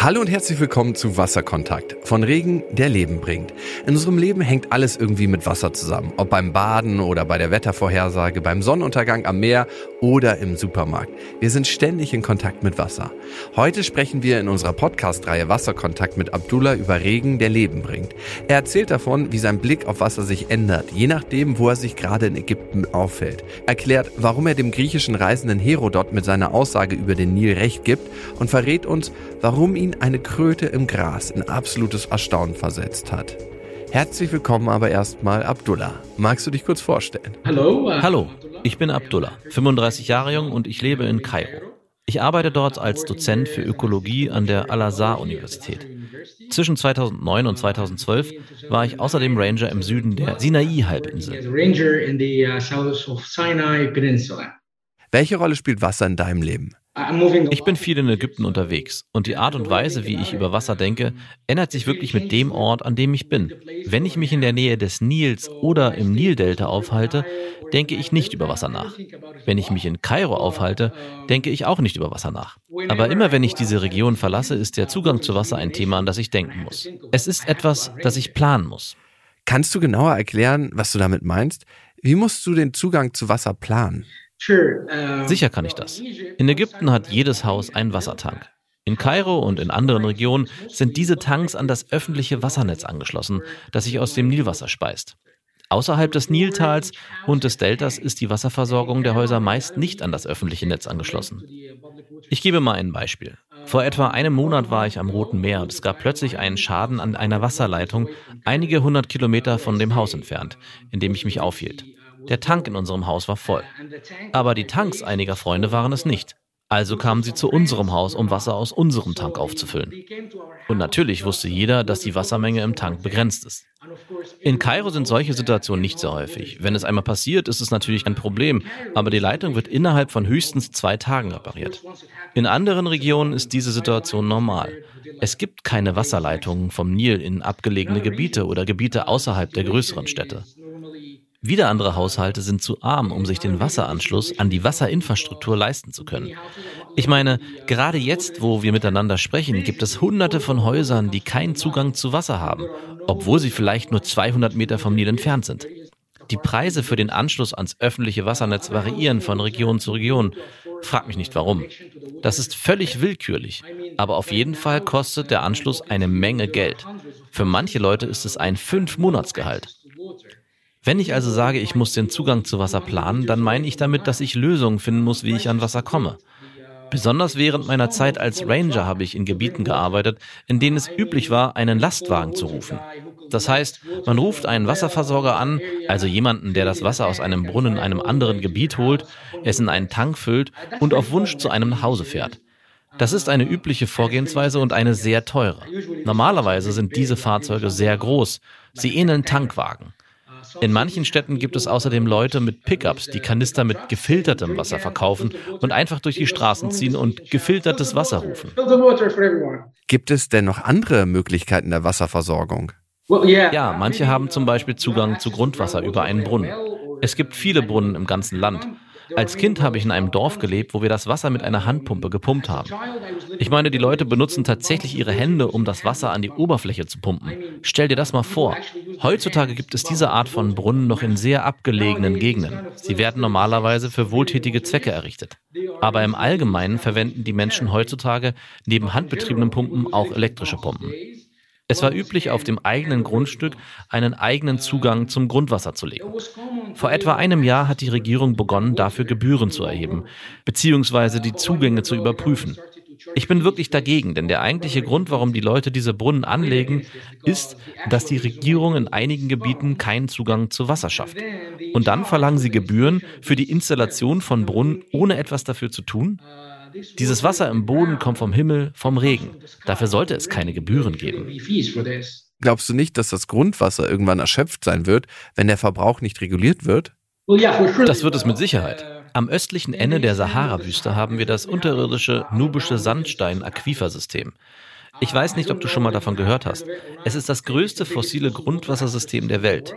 Hallo und herzlich willkommen zu Wasserkontakt von Regen, der Leben bringt. In unserem Leben hängt alles irgendwie mit Wasser zusammen. Ob beim Baden oder bei der Wettervorhersage, beim Sonnenuntergang am Meer oder im Supermarkt. Wir sind ständig in Kontakt mit Wasser. Heute sprechen wir in unserer Podcast-Reihe Wasserkontakt mit Abdullah über Regen, der Leben bringt. Er erzählt davon, wie sein Blick auf Wasser sich ändert, je nachdem, wo er sich gerade in Ägypten auffällt. Erklärt, warum er dem griechischen Reisenden Herodot mit seiner Aussage über den Nil recht gibt und verrät uns, warum ihn eine Kröte im Gras in absolutes Erstaunen versetzt hat. Herzlich willkommen aber erstmal Abdullah. Magst du dich kurz vorstellen? Hallo. Uh, Hallo, ich bin Abdullah, 35 Jahre jung und ich lebe in Kairo. Ich arbeite dort als Dozent für Ökologie an der Al-Azhar-Universität. Zwischen 2009 und 2012 war ich außerdem Ranger im Süden der Sinai-Halbinsel. Welche Rolle spielt Wasser in deinem Leben? Ich bin viel in Ägypten unterwegs und die Art und Weise, wie ich über Wasser denke, ändert sich wirklich mit dem Ort, an dem ich bin. Wenn ich mich in der Nähe des Nils oder im Nildelta aufhalte, denke ich nicht über Wasser nach. Wenn ich mich in Kairo aufhalte, denke ich auch nicht über Wasser nach. Aber immer wenn ich diese Region verlasse, ist der Zugang zu Wasser ein Thema, an das ich denken muss. Es ist etwas, das ich planen muss. Kannst du genauer erklären, was du damit meinst? Wie musst du den Zugang zu Wasser planen? Sicher kann ich das. In Ägypten hat jedes Haus einen Wassertank. In Kairo und in anderen Regionen sind diese Tanks an das öffentliche Wassernetz angeschlossen, das sich aus dem Nilwasser speist. Außerhalb des Niltals und des Deltas ist die Wasserversorgung der Häuser meist nicht an das öffentliche Netz angeschlossen. Ich gebe mal ein Beispiel. Vor etwa einem Monat war ich am Roten Meer und es gab plötzlich einen Schaden an einer Wasserleitung einige hundert Kilometer von dem Haus entfernt, in dem ich mich aufhielt. Der Tank in unserem Haus war voll. Aber die Tanks einiger Freunde waren es nicht. Also kamen sie zu unserem Haus, um Wasser aus unserem Tank aufzufüllen. Und natürlich wusste jeder, dass die Wassermenge im Tank begrenzt ist. In Kairo sind solche Situationen nicht sehr häufig. Wenn es einmal passiert, ist es natürlich ein Problem, aber die Leitung wird innerhalb von höchstens zwei Tagen repariert. In anderen Regionen ist diese Situation normal. Es gibt keine Wasserleitungen vom Nil in abgelegene Gebiete oder Gebiete außerhalb der größeren Städte. Wieder andere Haushalte sind zu arm, um sich den Wasseranschluss an die Wasserinfrastruktur leisten zu können. Ich meine, gerade jetzt, wo wir miteinander sprechen, gibt es hunderte von Häusern, die keinen Zugang zu Wasser haben, obwohl sie vielleicht nur 200 Meter vom Nil entfernt sind. Die Preise für den Anschluss ans öffentliche Wassernetz variieren von Region zu Region. Frag mich nicht warum. Das ist völlig willkürlich, aber auf jeden Fall kostet der Anschluss eine Menge Geld. Für manche Leute ist es ein Fünf-Monatsgehalt. Wenn ich also sage, ich muss den Zugang zu Wasser planen, dann meine ich damit, dass ich Lösungen finden muss, wie ich an Wasser komme. Besonders während meiner Zeit als Ranger habe ich in Gebieten gearbeitet, in denen es üblich war, einen Lastwagen zu rufen. Das heißt, man ruft einen Wasserversorger an, also jemanden, der das Wasser aus einem Brunnen in einem anderen Gebiet holt, es in einen Tank füllt und auf Wunsch zu einem nach Hause fährt. Das ist eine übliche Vorgehensweise und eine sehr teure. Normalerweise sind diese Fahrzeuge sehr groß. Sie ähneln Tankwagen. In manchen Städten gibt es außerdem Leute mit Pickups, die Kanister mit gefiltertem Wasser verkaufen und einfach durch die Straßen ziehen und gefiltertes Wasser rufen. Gibt es denn noch andere Möglichkeiten der Wasserversorgung? Ja, manche haben zum Beispiel Zugang zu Grundwasser über einen Brunnen. Es gibt viele Brunnen im ganzen Land. Als Kind habe ich in einem Dorf gelebt, wo wir das Wasser mit einer Handpumpe gepumpt haben. Ich meine, die Leute benutzen tatsächlich ihre Hände, um das Wasser an die Oberfläche zu pumpen. Stell dir das mal vor. Heutzutage gibt es diese Art von Brunnen noch in sehr abgelegenen Gegenden. Sie werden normalerweise für wohltätige Zwecke errichtet. Aber im Allgemeinen verwenden die Menschen heutzutage neben handbetriebenen Pumpen auch elektrische Pumpen. Es war üblich, auf dem eigenen Grundstück einen eigenen Zugang zum Grundwasser zu legen. Vor etwa einem Jahr hat die Regierung begonnen, dafür Gebühren zu erheben, beziehungsweise die Zugänge zu überprüfen. Ich bin wirklich dagegen, denn der eigentliche Grund, warum die Leute diese Brunnen anlegen, ist, dass die Regierung in einigen Gebieten keinen Zugang zu Wasser schafft. Und dann verlangen sie Gebühren für die Installation von Brunnen, ohne etwas dafür zu tun? Dieses Wasser im Boden kommt vom Himmel, vom Regen. Dafür sollte es keine Gebühren geben. Glaubst du nicht, dass das Grundwasser irgendwann erschöpft sein wird, wenn der Verbrauch nicht reguliert wird? Das wird es mit Sicherheit. Am östlichen Ende der Sahara-Wüste haben wir das unterirdische nubische Sandstein-Aquifersystem. Ich weiß nicht, ob du schon mal davon gehört hast. Es ist das größte fossile Grundwassersystem der Welt.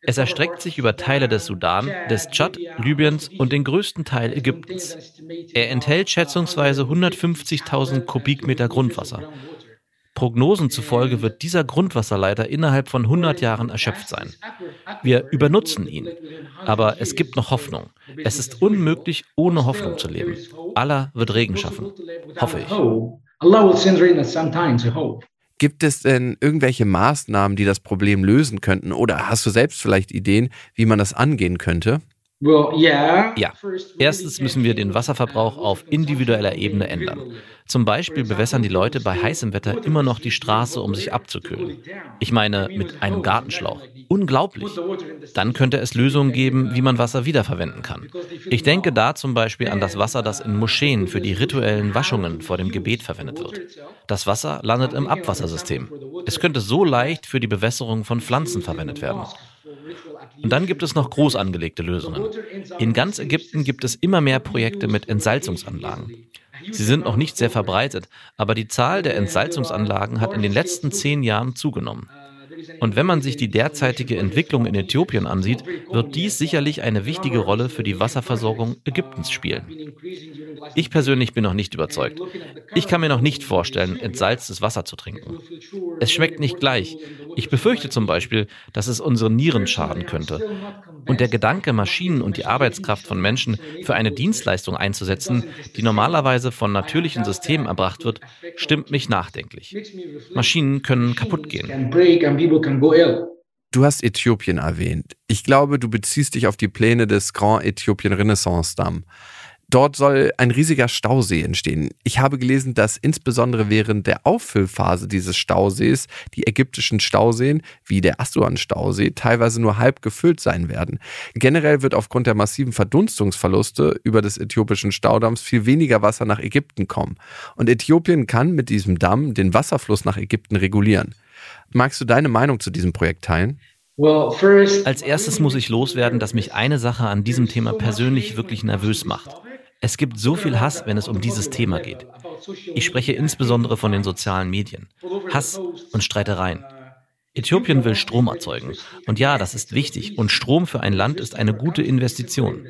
Es erstreckt sich über Teile des Sudan, des Tschad, Libyens und den größten Teil Ägyptens. Er enthält schätzungsweise 150.000 Kubikmeter Grundwasser. Prognosen zufolge wird dieser Grundwasserleiter innerhalb von 100 Jahren erschöpft sein. Wir übernutzen ihn. Aber es gibt noch Hoffnung. Es ist unmöglich, ohne Hoffnung zu leben. Allah wird Regen schaffen. Hoffe ich. Gibt es denn irgendwelche Maßnahmen, die das Problem lösen könnten? Oder hast du selbst vielleicht Ideen, wie man das angehen könnte? Ja. Erstens müssen wir den Wasserverbrauch auf individueller Ebene ändern. Zum Beispiel bewässern die Leute bei heißem Wetter immer noch die Straße, um sich abzukühlen. Ich meine, mit einem Gartenschlauch. Unglaublich. Dann könnte es Lösungen geben, wie man Wasser wiederverwenden kann. Ich denke da zum Beispiel an das Wasser, das in Moscheen für die rituellen Waschungen vor dem Gebet verwendet wird. Das Wasser landet im Abwassersystem. Es könnte so leicht für die Bewässerung von Pflanzen verwendet werden. Und dann gibt es noch groß angelegte Lösungen. In ganz Ägypten gibt es immer mehr Projekte mit Entsalzungsanlagen. Sie sind noch nicht sehr verbreitet, aber die Zahl der Entsalzungsanlagen hat in den letzten zehn Jahren zugenommen. Und wenn man sich die derzeitige Entwicklung in Äthiopien ansieht, wird dies sicherlich eine wichtige Rolle für die Wasserversorgung Ägyptens spielen. Ich persönlich bin noch nicht überzeugt. Ich kann mir noch nicht vorstellen, entsalztes Wasser zu trinken. Es schmeckt nicht gleich. Ich befürchte zum Beispiel, dass es unseren Nieren schaden könnte. Und der Gedanke, Maschinen und die Arbeitskraft von Menschen für eine Dienstleistung einzusetzen, die normalerweise von natürlichen Systemen erbracht wird, stimmt mich nachdenklich. Maschinen können kaputt gehen. Du hast Äthiopien erwähnt. Ich glaube, du beziehst dich auf die Pläne des Grand Äthiopien Renaissance Damm. Dort soll ein riesiger Stausee entstehen. Ich habe gelesen, dass insbesondere während der Auffüllphase dieses Stausees die ägyptischen Stauseen, wie der Assuan-Stausee, teilweise nur halb gefüllt sein werden. Generell wird aufgrund der massiven Verdunstungsverluste über des äthiopischen Staudamms viel weniger Wasser nach Ägypten kommen. Und Äthiopien kann mit diesem Damm den Wasserfluss nach Ägypten regulieren. Magst du deine Meinung zu diesem Projekt teilen? Als erstes muss ich loswerden, dass mich eine Sache an diesem Thema persönlich wirklich nervös macht. Es gibt so viel Hass, wenn es um dieses Thema geht. Ich spreche insbesondere von den sozialen Medien. Hass und Streitereien. Äthiopien will Strom erzeugen. Und ja, das ist wichtig. Und Strom für ein Land ist eine gute Investition.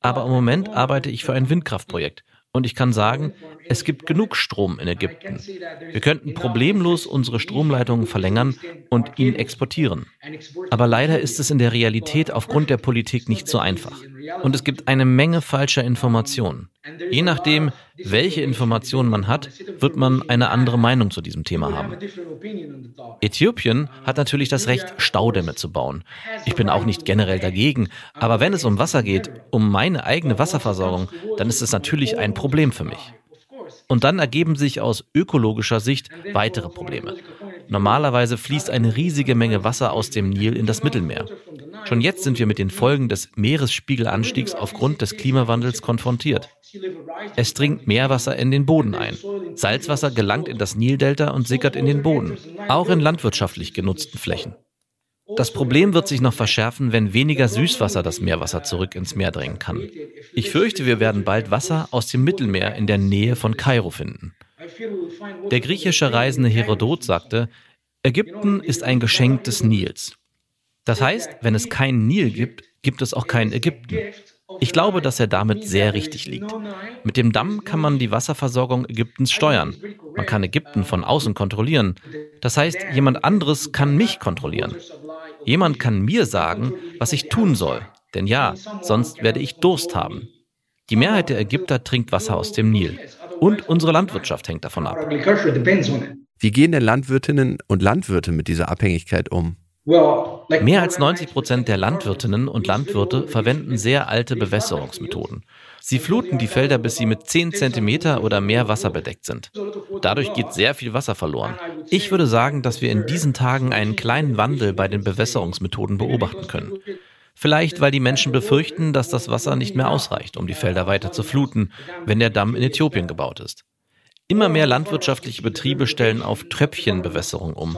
Aber im Moment arbeite ich für ein Windkraftprojekt. Und ich kann sagen, es gibt genug Strom in Ägypten. Wir könnten problemlos unsere Stromleitungen verlängern und ihn exportieren. Aber leider ist es in der Realität aufgrund der Politik nicht so einfach. Und es gibt eine Menge falscher Informationen. Je nachdem, welche Informationen man hat, wird man eine andere Meinung zu diesem Thema haben. Äthiopien hat natürlich das Recht, Staudämme zu bauen. Ich bin auch nicht generell dagegen, aber wenn es um Wasser geht, um meine eigene Wasserversorgung, dann ist es natürlich ein Problem für mich. Und dann ergeben sich aus ökologischer Sicht weitere Probleme. Normalerweise fließt eine riesige Menge Wasser aus dem Nil in das Mittelmeer. Schon jetzt sind wir mit den Folgen des Meeresspiegelanstiegs aufgrund des Klimawandels konfrontiert. Es dringt Meerwasser in den Boden ein. Salzwasser gelangt in das Nildelta und sickert in den Boden, auch in landwirtschaftlich genutzten Flächen. Das Problem wird sich noch verschärfen, wenn weniger Süßwasser das Meerwasser zurück ins Meer drängen kann. Ich fürchte, wir werden bald Wasser aus dem Mittelmeer in der Nähe von Kairo finden. Der griechische Reisende Herodot sagte, Ägypten ist ein Geschenk des Nils. Das heißt, wenn es keinen Nil gibt, gibt es auch kein Ägypten. Ich glaube, dass er damit sehr richtig liegt. Mit dem Damm kann man die Wasserversorgung Ägyptens steuern. Man kann Ägypten von außen kontrollieren. Das heißt, jemand anderes kann mich kontrollieren. Jemand kann mir sagen, was ich tun soll. Denn ja, sonst werde ich Durst haben. Die Mehrheit der Ägypter trinkt Wasser aus dem Nil. Und unsere Landwirtschaft hängt davon ab. Wie gehen denn Landwirtinnen und Landwirte mit dieser Abhängigkeit um? Mehr als 90 Prozent der Landwirtinnen und Landwirte verwenden sehr alte Bewässerungsmethoden. Sie fluten die Felder, bis sie mit 10 Zentimeter oder mehr Wasser bedeckt sind. Dadurch geht sehr viel Wasser verloren. Ich würde sagen, dass wir in diesen Tagen einen kleinen Wandel bei den Bewässerungsmethoden beobachten können. Vielleicht, weil die Menschen befürchten, dass das Wasser nicht mehr ausreicht, um die Felder weiter zu fluten, wenn der Damm in Äthiopien gebaut ist. Immer mehr landwirtschaftliche Betriebe stellen auf Tröpfchenbewässerung um.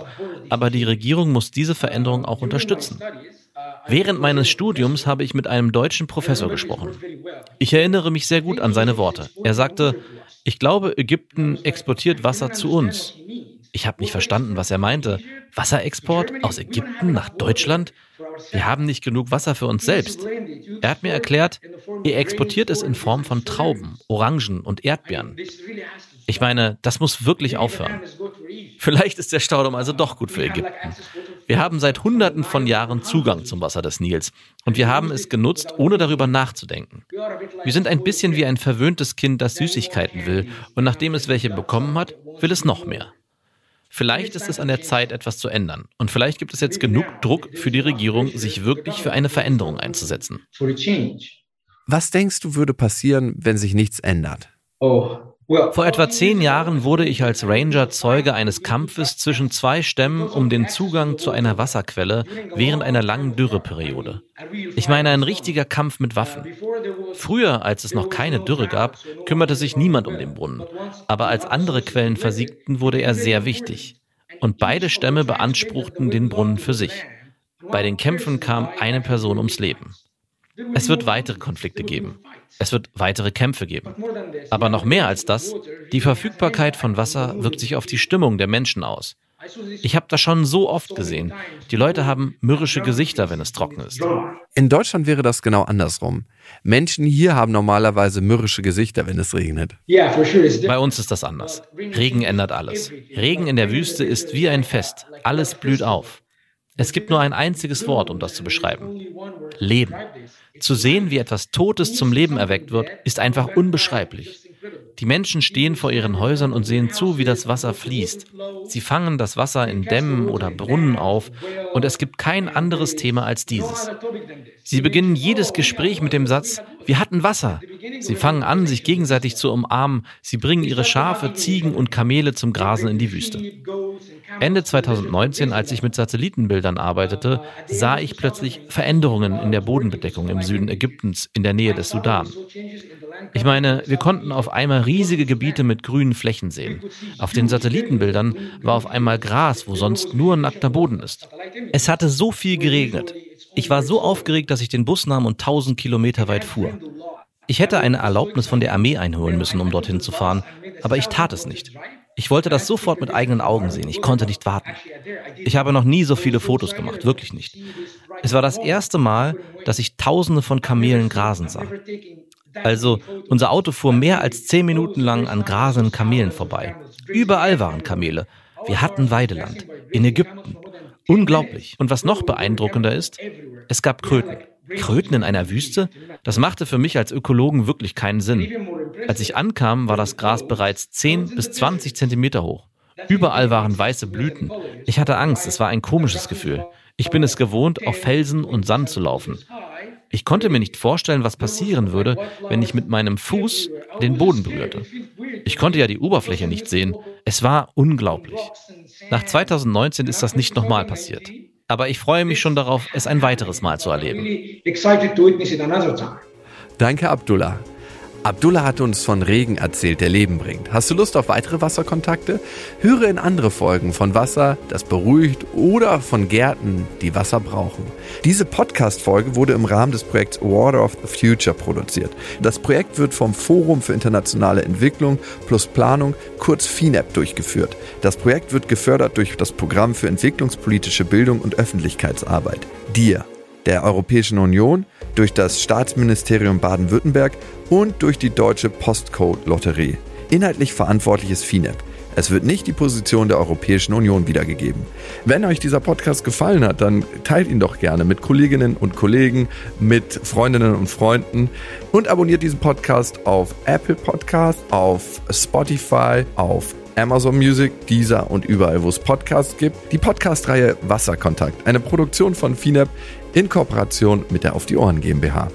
Aber die Regierung muss diese Veränderung auch unterstützen. Während meines Studiums habe ich mit einem deutschen Professor gesprochen. Ich erinnere mich sehr gut an seine Worte. Er sagte, ich glaube, Ägypten exportiert Wasser zu uns. Ich habe nicht verstanden, was er meinte. Wasserexport aus Ägypten nach Deutschland? Wir haben nicht genug Wasser für uns selbst. Er hat mir erklärt, ihr exportiert es in Form von Trauben, Orangen und Erdbeeren. Ich meine, das muss wirklich aufhören. Vielleicht ist der Staudamm also doch gut für Ägypten. Wir haben seit Hunderten von Jahren Zugang zum Wasser des Nils und wir haben es genutzt, ohne darüber nachzudenken. Wir sind ein bisschen wie ein verwöhntes Kind, das Süßigkeiten will und nachdem es welche bekommen hat, will es noch mehr. Vielleicht ist es an der Zeit, etwas zu ändern. Und vielleicht gibt es jetzt genug Druck für die Regierung, sich wirklich für eine Veränderung einzusetzen. Was denkst du würde passieren, wenn sich nichts ändert? Oh, vor etwa zehn Jahren wurde ich als Ranger Zeuge eines Kampfes zwischen zwei Stämmen um den Zugang zu einer Wasserquelle während einer langen Dürreperiode. Ich meine ein richtiger Kampf mit Waffen. Früher, als es noch keine Dürre gab, kümmerte sich niemand um den Brunnen. Aber als andere Quellen versiegten, wurde er sehr wichtig. Und beide Stämme beanspruchten den Brunnen für sich. Bei den Kämpfen kam eine Person ums Leben. Es wird weitere Konflikte geben. Es wird weitere Kämpfe geben. Aber noch mehr als das, die Verfügbarkeit von Wasser wirkt sich auf die Stimmung der Menschen aus. Ich habe das schon so oft gesehen. Die Leute haben mürrische Gesichter, wenn es trocken ist. In Deutschland wäre das genau andersrum. Menschen hier haben normalerweise mürrische Gesichter, wenn es regnet. Bei uns ist das anders. Regen ändert alles. Regen in der Wüste ist wie ein Fest. Alles blüht auf. Es gibt nur ein einziges Wort, um das zu beschreiben. Leben. Zu sehen, wie etwas Totes zum Leben erweckt wird, ist einfach unbeschreiblich. Die Menschen stehen vor ihren Häusern und sehen zu, wie das Wasser fließt. Sie fangen das Wasser in Dämmen oder Brunnen auf und es gibt kein anderes Thema als dieses. Sie beginnen jedes Gespräch mit dem Satz, wir hatten Wasser. Sie fangen an, sich gegenseitig zu umarmen. Sie bringen ihre Schafe, Ziegen und Kamele zum Grasen in die Wüste. Ende 2019, als ich mit Satellitenbildern arbeitete, sah ich plötzlich Veränderungen in der Bodenbedeckung im Süden Ägyptens in der Nähe des Sudan. Ich meine, wir konnten auf einmal riesige Gebiete mit grünen Flächen sehen. Auf den Satellitenbildern war auf einmal Gras, wo sonst nur nackter Boden ist. Es hatte so viel geregnet. Ich war so aufgeregt, dass ich den Bus nahm und 1000 Kilometer weit fuhr. Ich hätte eine Erlaubnis von der Armee einholen müssen, um dorthin zu fahren, aber ich tat es nicht. Ich wollte das sofort mit eigenen Augen sehen. Ich konnte nicht warten. Ich habe noch nie so viele Fotos gemacht, wirklich nicht. Es war das erste Mal, dass ich Tausende von Kamelen grasen sah. Also, unser Auto fuhr mehr als zehn Minuten lang an grasenden Kamelen vorbei. Überall waren Kamele. Wir hatten Weideland. In Ägypten. Unglaublich. Und was noch beeindruckender ist, es gab Kröten. Kröten in einer Wüste? Das machte für mich als Ökologen wirklich keinen Sinn. Als ich ankam, war das Gras bereits 10 bis 20 Zentimeter hoch. Überall waren weiße Blüten. Ich hatte Angst, es war ein komisches Gefühl. Ich bin es gewohnt, auf Felsen und Sand zu laufen. Ich konnte mir nicht vorstellen, was passieren würde, wenn ich mit meinem Fuß den Boden berührte. Ich konnte ja die Oberfläche nicht sehen. Es war unglaublich. Nach 2019 ist das nicht nochmal passiert. Aber ich freue mich schon darauf, es ein weiteres Mal zu erleben. Danke, Abdullah. Abdullah hat uns von Regen erzählt, der Leben bringt. Hast du Lust auf weitere Wasserkontakte? Höre in andere Folgen von Wasser, das beruhigt oder von Gärten, die Wasser brauchen. Diese Podcast-Folge wurde im Rahmen des Projekts Water of the Future produziert. Das Projekt wird vom Forum für internationale Entwicklung plus Planung, kurz FINEP, durchgeführt. Das Projekt wird gefördert durch das Programm für entwicklungspolitische Bildung und Öffentlichkeitsarbeit, DIR, der Europäischen Union, durch das Staatsministerium Baden-Württemberg und durch die Deutsche Postcode-Lotterie. Inhaltlich verantwortlich ist FINEP. Es wird nicht die Position der Europäischen Union wiedergegeben. Wenn euch dieser Podcast gefallen hat, dann teilt ihn doch gerne mit Kolleginnen und Kollegen, mit Freundinnen und Freunden und abonniert diesen Podcast auf Apple Podcast, auf Spotify, auf Amazon Music, Deezer und überall, wo es Podcasts gibt. Die Podcast-Reihe Wasserkontakt, eine Produktion von FINEP in Kooperation mit der Auf die Ohren GmbH.